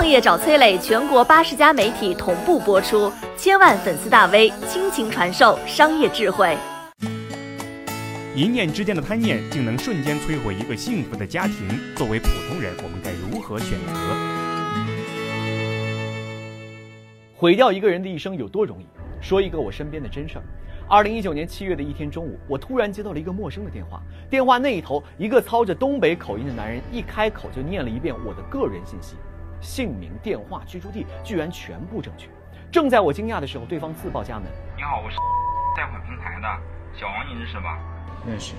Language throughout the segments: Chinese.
创业找崔磊，全国八十家媒体同步播出，千万粉丝大 V 倾情传授商业智慧。一念之间的贪念，竟能瞬间摧毁一个幸福的家庭。作为普通人，我们该如何选择？毁掉一个人的一生有多容易？说一个我身边的真事儿。二零一九年七月的一天中午，我突然接到了一个陌生的电话。电话那一头，一个操着东北口音的男人一开口就念了一遍我的个人信息，姓名、电话、居住地，居然全部正确。正在我惊讶的时候，对方自报家门：“你好，我是 贷款平台的小王，你认识吧？认识。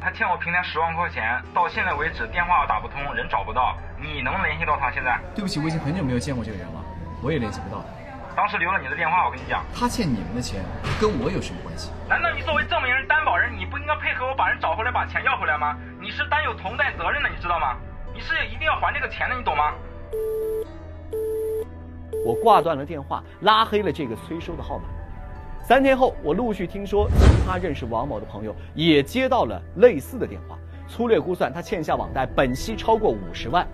他欠我平台十万块钱，到现在为止电话打不通，人找不到。你能联系到他？现在？对不起，我已经很久没有见过这个人了，我也联系不到他。”当时留了你的电话，我跟你讲，他欠你们的钱跟我有什么关系？难道你作为证明人、担保人，你不应该配合我把人找回来，把钱要回来吗？你是担有同贷责任的，你知道吗？你是一定要还这个钱的，你懂吗？我挂断了电话，拉黑了这个催收的号码。三天后，我陆续听说其他认识王某的朋友也接到了类似的电话，粗略估算他欠下网贷本息超过五十万。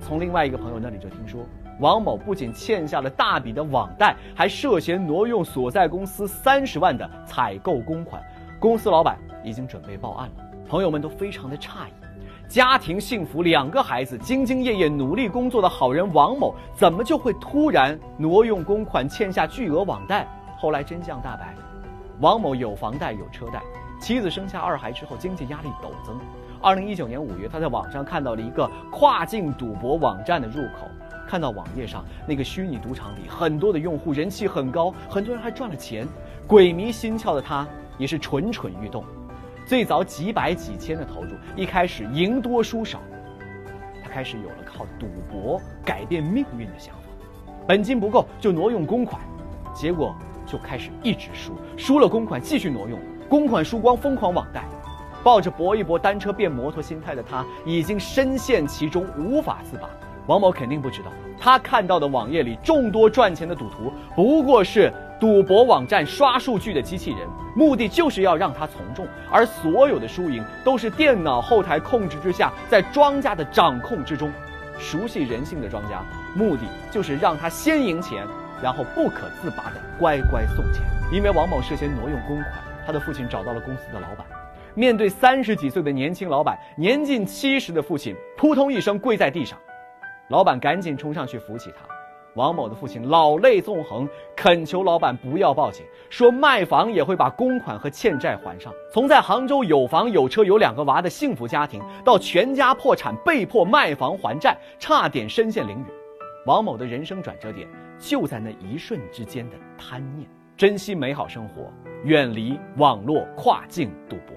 从另外一个朋友那里就听说。王某不仅欠下了大笔的网贷，还涉嫌挪用所在公司三十万的采购公款，公司老板已经准备报案了。朋友们都非常的诧异，家庭幸福，两个孩子，兢兢业业努力工作的好人王某，怎么就会突然挪用公款，欠下巨额网贷？后来真相大白，王某有房贷有车贷，妻子生下二孩之后，经济压力陡增。二零一九年五月，他在网上看到了一个跨境赌博网站的入口。看到网页上那个虚拟赌场里很多的用户人气很高，很多人还赚了钱，鬼迷心窍的他也是蠢蠢欲动。最早几百几千的投入，一开始赢多输少，他开始有了靠赌博改变命运的想法。本金不够就挪用公款，结果就开始一直输，输了公款继续挪用，公款输光疯狂网贷，抱着搏一搏单车变摩托心态的他已经深陷其中无法自拔。王某肯定不知道，他看到的网页里众多赚钱的赌徒，不过是赌博网站刷数据的机器人，目的就是要让他从众，而所有的输赢都是电脑后台控制之下，在庄家的掌控之中。熟悉人性的庄家，目的就是让他先赢钱，然后不可自拔的乖乖送钱。因为王某涉嫌挪用公款，他的父亲找到了公司的老板，面对三十几岁的年轻老板，年近七十的父亲扑通一声跪在地上。老板赶紧冲上去扶起他，王某的父亲老泪纵横，恳求老板不要报警，说卖房也会把公款和欠债还上。从在杭州有房有车有两个娃的幸福家庭，到全家破产被迫卖房还债，差点身陷囹圄，王某的人生转折点就在那一瞬之间的贪念。珍惜美好生活，远离网络跨境赌博。